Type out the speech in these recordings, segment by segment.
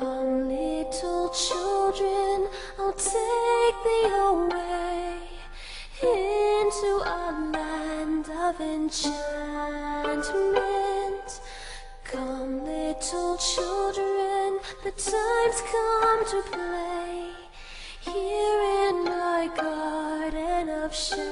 little children, I'll take thee away into a land of enchantment. Come, little children, the time's come to play here in my garden of shadows.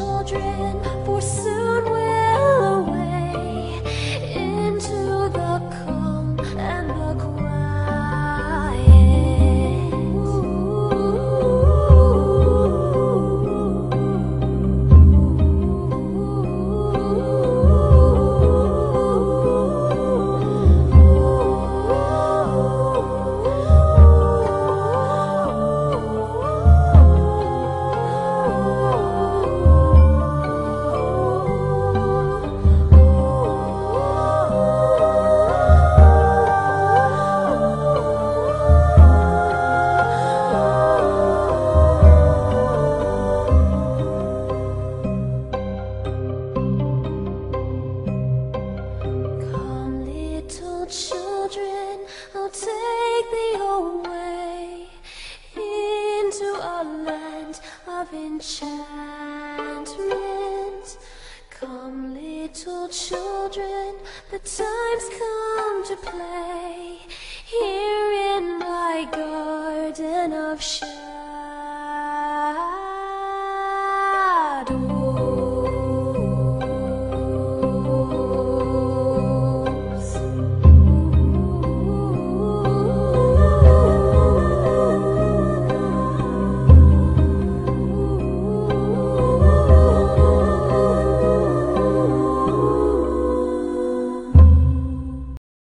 of enchantment. Come, little children, the time's come to play here in my garden of shadows.